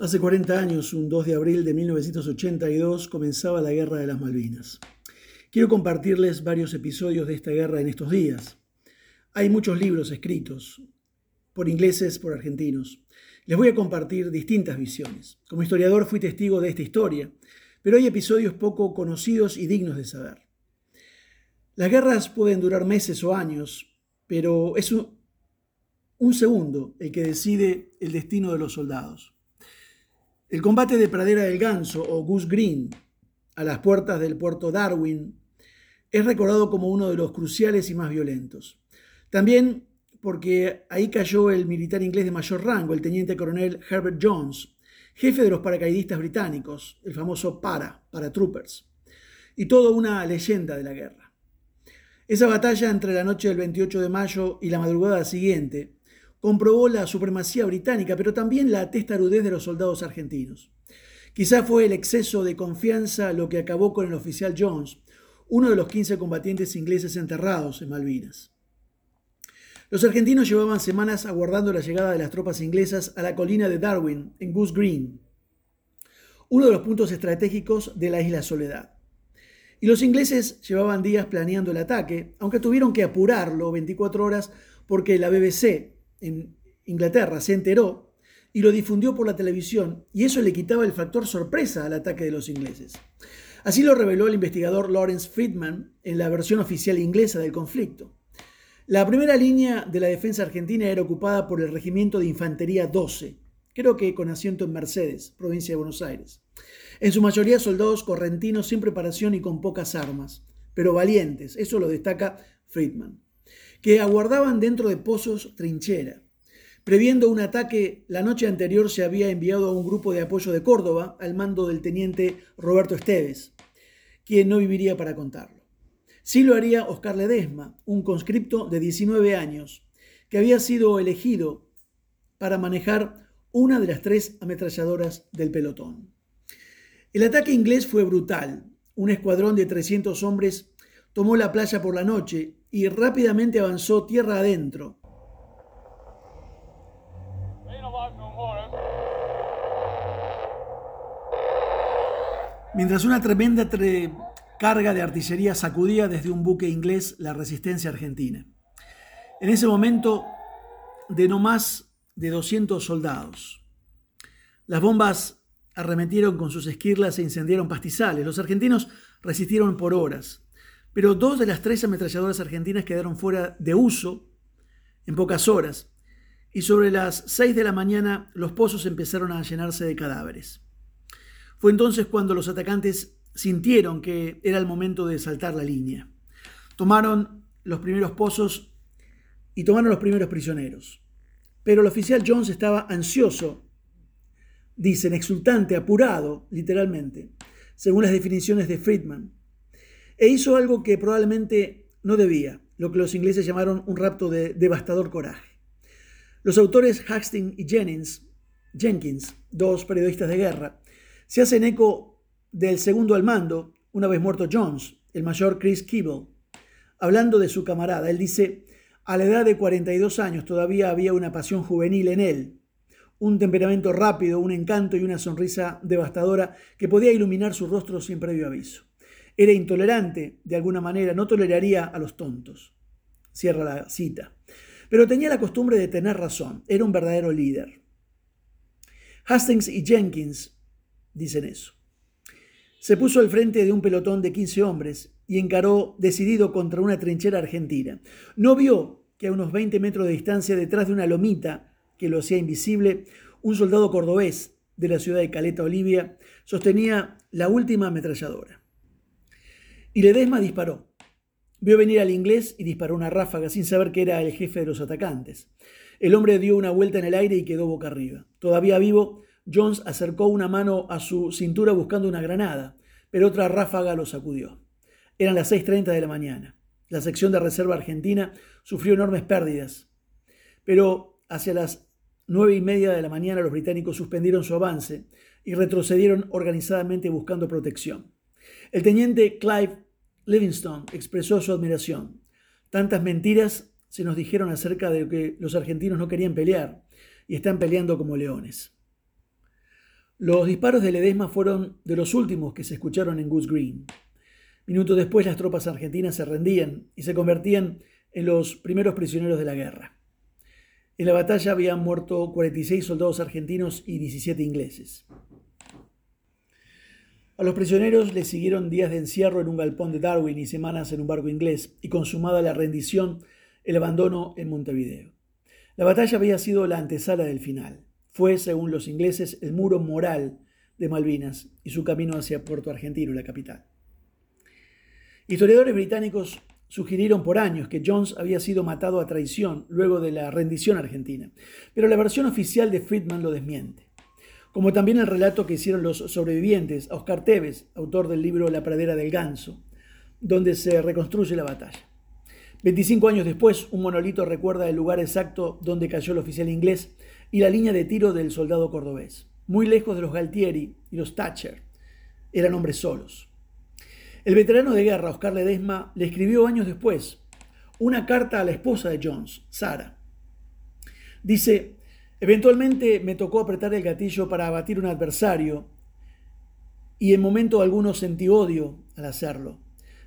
Hace 40 años, un 2 de abril de 1982, comenzaba la Guerra de las Malvinas. Quiero compartirles varios episodios de esta guerra en estos días. Hay muchos libros escritos, por ingleses, por argentinos. Les voy a compartir distintas visiones. Como historiador fui testigo de esta historia, pero hay episodios poco conocidos y dignos de saber. Las guerras pueden durar meses o años, pero es un, un segundo el que decide el destino de los soldados. El combate de Pradera del Ganso o Goose Green a las puertas del puerto Darwin es recordado como uno de los cruciales y más violentos. También porque ahí cayó el militar inglés de mayor rango, el teniente coronel Herbert Jones, jefe de los paracaidistas británicos, el famoso para, paratroopers, y toda una leyenda de la guerra. Esa batalla entre la noche del 28 de mayo y la madrugada siguiente comprobó la supremacía británica, pero también la testarudez de los soldados argentinos. Quizá fue el exceso de confianza lo que acabó con el oficial Jones, uno de los 15 combatientes ingleses enterrados en Malvinas. Los argentinos llevaban semanas aguardando la llegada de las tropas inglesas a la colina de Darwin, en Goose Green, uno de los puntos estratégicos de la isla Soledad. Y los ingleses llevaban días planeando el ataque, aunque tuvieron que apurarlo 24 horas porque la BBC en Inglaterra se enteró y lo difundió por la televisión, y eso le quitaba el factor sorpresa al ataque de los ingleses. Así lo reveló el investigador Lawrence Friedman en la versión oficial inglesa del conflicto. La primera línea de la defensa argentina era ocupada por el Regimiento de Infantería 12, creo que con asiento en Mercedes, provincia de Buenos Aires. En su mayoría soldados correntinos sin preparación y con pocas armas, pero valientes, eso lo destaca Friedman que aguardaban dentro de pozos trinchera. Previendo un ataque, la noche anterior se había enviado a un grupo de apoyo de Córdoba al mando del teniente Roberto Esteves, quien no viviría para contarlo. Sí lo haría Oscar Ledesma, un conscripto de 19 años, que había sido elegido para manejar una de las tres ametralladoras del pelotón. El ataque inglés fue brutal. Un escuadrón de 300 hombres tomó la playa por la noche y rápidamente avanzó tierra adentro. Mientras una tremenda carga de artillería sacudía desde un buque inglés la resistencia argentina. En ese momento, de no más de 200 soldados. Las bombas arremetieron con sus esquirlas e incendiaron pastizales. Los argentinos resistieron por horas pero dos de las tres ametralladoras argentinas quedaron fuera de uso en pocas horas, y sobre las seis de la mañana los pozos empezaron a llenarse de cadáveres. Fue entonces cuando los atacantes sintieron que era el momento de saltar la línea. Tomaron los primeros pozos y tomaron los primeros prisioneros. Pero el oficial Jones estaba ansioso, dicen, exultante, apurado, literalmente, según las definiciones de Friedman e hizo algo que probablemente no debía, lo que los ingleses llamaron un rapto de devastador coraje. Los autores Hastings y Jennings, Jenkins, dos periodistas de guerra, se hacen eco del segundo al mando, una vez muerto Jones, el mayor Chris Keeble. Hablando de su camarada, él dice, a la edad de 42 años todavía había una pasión juvenil en él, un temperamento rápido, un encanto y una sonrisa devastadora que podía iluminar su rostro sin previo aviso. Era intolerante, de alguna manera, no toleraría a los tontos. Cierra la cita. Pero tenía la costumbre de tener razón, era un verdadero líder. Hastings y Jenkins dicen eso. Se puso al frente de un pelotón de 15 hombres y encaró decidido contra una trinchera argentina. No vio que a unos 20 metros de distancia, detrás de una lomita que lo hacía invisible, un soldado cordobés de la ciudad de Caleta, Olivia, sostenía la última ametralladora. Y Ledesma disparó. Vio venir al inglés y disparó una ráfaga sin saber que era el jefe de los atacantes. El hombre dio una vuelta en el aire y quedó boca arriba. Todavía vivo, Jones acercó una mano a su cintura buscando una granada, pero otra ráfaga lo sacudió. Eran las 6.30 de la mañana. La sección de reserva argentina sufrió enormes pérdidas, pero hacia las nueve y media de la mañana los británicos suspendieron su avance y retrocedieron organizadamente buscando protección. El teniente Clive Livingstone expresó su admiración. Tantas mentiras se nos dijeron acerca de que los argentinos no querían pelear y están peleando como leones. Los disparos de Ledesma fueron de los últimos que se escucharon en Goose Green. Minutos después las tropas argentinas se rendían y se convertían en los primeros prisioneros de la guerra. En la batalla habían muerto 46 soldados argentinos y 17 ingleses. A los prisioneros les siguieron días de encierro en un galpón de Darwin y semanas en un barco inglés, y consumada la rendición, el abandono en Montevideo. La batalla había sido la antesala del final. Fue, según los ingleses, el muro moral de Malvinas y su camino hacia Puerto Argentino, la capital. Historiadores británicos sugirieron por años que Jones había sido matado a traición luego de la rendición argentina, pero la versión oficial de Friedman lo desmiente como también el relato que hicieron los sobrevivientes a Oscar Tevez, autor del libro La pradera del ganso, donde se reconstruye la batalla. 25 años después, un monolito recuerda el lugar exacto donde cayó el oficial inglés y la línea de tiro del soldado cordobés, muy lejos de los Galtieri y los Thatcher. Eran hombres solos. El veterano de guerra, Oscar Ledesma, le escribió años después una carta a la esposa de Jones, Sara. Dice, Eventualmente me tocó apretar el gatillo para abatir un adversario y en momento alguno sentí odio al hacerlo.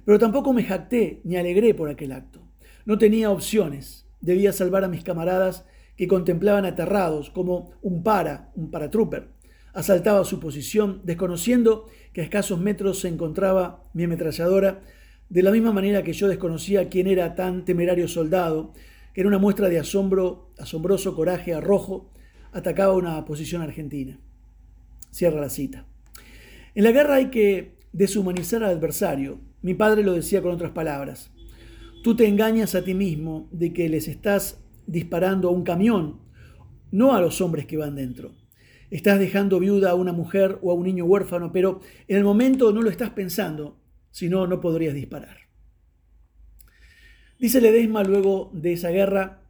Pero tampoco me jacté ni alegré por aquel acto. No tenía opciones. Debía salvar a mis camaradas que contemplaban aterrados como un para, un paratrooper. Asaltaba su posición, desconociendo que a escasos metros se encontraba mi ametralladora, de la misma manera que yo desconocía quién era tan temerario soldado que en una muestra de asombro, asombroso coraje arrojo, atacaba una posición argentina. Cierra la cita. En la guerra hay que deshumanizar al adversario. Mi padre lo decía con otras palabras. Tú te engañas a ti mismo de que les estás disparando a un camión, no a los hombres que van dentro. Estás dejando viuda a una mujer o a un niño huérfano, pero en el momento no lo estás pensando, si no, no podrías disparar. Dice Ledesma luego de esa guerra,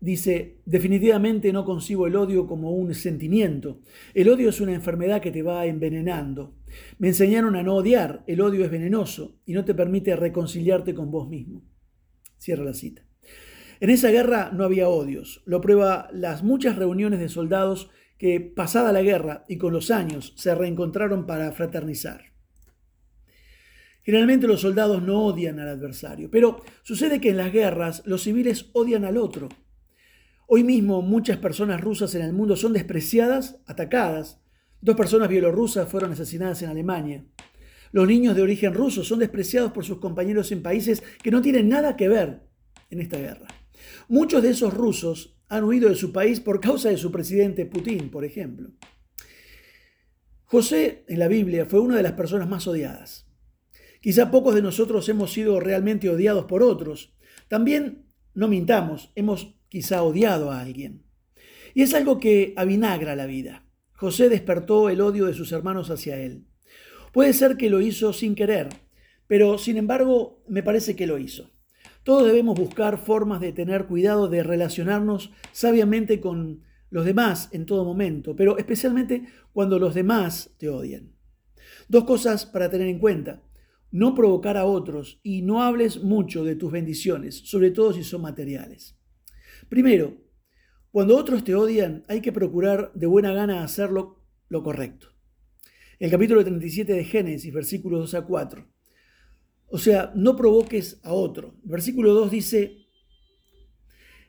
dice, definitivamente no concibo el odio como un sentimiento. El odio es una enfermedad que te va envenenando. Me enseñaron a no odiar, el odio es venenoso y no te permite reconciliarte con vos mismo. Cierra la cita. En esa guerra no había odios, lo prueba las muchas reuniones de soldados que pasada la guerra y con los años se reencontraron para fraternizar. Generalmente los soldados no odian al adversario, pero sucede que en las guerras los civiles odian al otro. Hoy mismo muchas personas rusas en el mundo son despreciadas, atacadas. Dos personas bielorrusas fueron asesinadas en Alemania. Los niños de origen ruso son despreciados por sus compañeros en países que no tienen nada que ver en esta guerra. Muchos de esos rusos han huido de su país por causa de su presidente Putin, por ejemplo. José en la Biblia fue una de las personas más odiadas. Quizá pocos de nosotros hemos sido realmente odiados por otros. También, no mintamos, hemos quizá odiado a alguien. Y es algo que avinagra la vida. José despertó el odio de sus hermanos hacia él. Puede ser que lo hizo sin querer, pero sin embargo me parece que lo hizo. Todos debemos buscar formas de tener cuidado de relacionarnos sabiamente con los demás en todo momento, pero especialmente cuando los demás te odian. Dos cosas para tener en cuenta no provocar a otros y no hables mucho de tus bendiciones, sobre todo si son materiales. Primero, cuando otros te odian, hay que procurar de buena gana hacerlo lo correcto. El capítulo 37 de Génesis, versículos 2 a 4. O sea, no provoques a otro. Versículo 2 dice,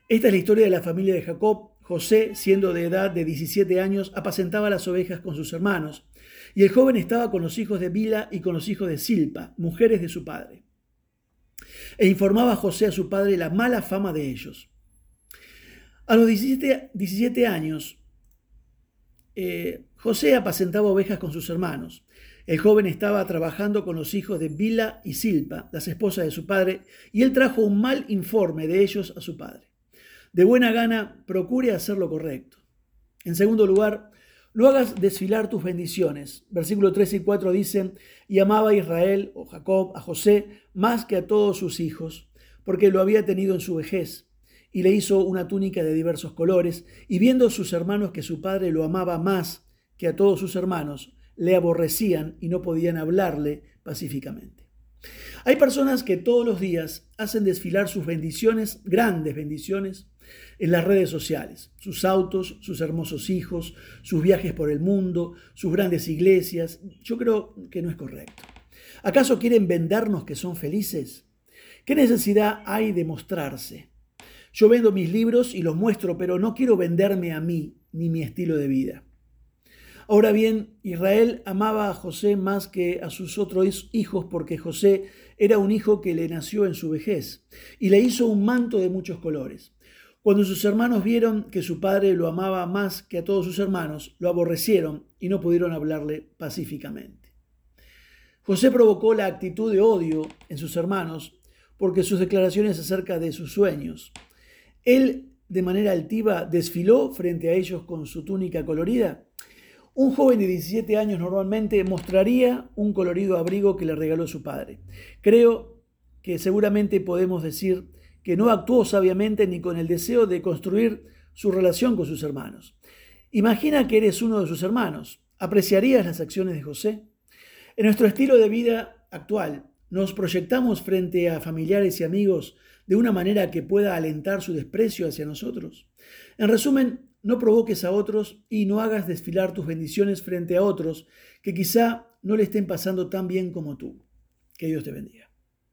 esta es la historia de la familia de Jacob. José, siendo de edad de 17 años, apacentaba las ovejas con sus hermanos y el joven estaba con los hijos de Bila y con los hijos de Silpa, mujeres de su padre. E informaba a José a su padre la mala fama de ellos. A los 17, años, eh, José apacentaba ovejas con sus hermanos. El joven estaba trabajando con los hijos de Bila y Silpa, las esposas de su padre, y él trajo un mal informe de ellos a su padre. De buena gana, procure hacer lo correcto. En segundo lugar, no hagas desfilar tus bendiciones. Versículo 3 y 4 dicen, y amaba a Israel o Jacob a José más que a todos sus hijos, porque lo había tenido en su vejez, y le hizo una túnica de diversos colores, y viendo sus hermanos que su padre lo amaba más que a todos sus hermanos, le aborrecían y no podían hablarle pacíficamente. Hay personas que todos los días hacen desfilar sus bendiciones, grandes bendiciones, en las redes sociales, sus autos, sus hermosos hijos, sus viajes por el mundo, sus grandes iglesias. Yo creo que no es correcto. ¿Acaso quieren vendernos que son felices? ¿Qué necesidad hay de mostrarse? Yo vendo mis libros y los muestro, pero no quiero venderme a mí ni mi estilo de vida. Ahora bien, Israel amaba a José más que a sus otros hijos porque José era un hijo que le nació en su vejez y le hizo un manto de muchos colores. Cuando sus hermanos vieron que su padre lo amaba más que a todos sus hermanos, lo aborrecieron y no pudieron hablarle pacíficamente. José provocó la actitud de odio en sus hermanos porque sus declaraciones acerca de sus sueños. Él, de manera altiva, desfiló frente a ellos con su túnica colorida un joven de 17 años normalmente mostraría un colorido abrigo que le regaló su padre. Creo que seguramente podemos decir que no actuó sabiamente ni con el deseo de construir su relación con sus hermanos. Imagina que eres uno de sus hermanos. ¿Apreciarías las acciones de José? En nuestro estilo de vida actual, nos proyectamos frente a familiares y amigos de una manera que pueda alentar su desprecio hacia nosotros. En resumen, no provoques a otros y no hagas desfilar tus bendiciones frente a otros que quizá no le estén pasando tan bien como tú. Que Dios te bendiga.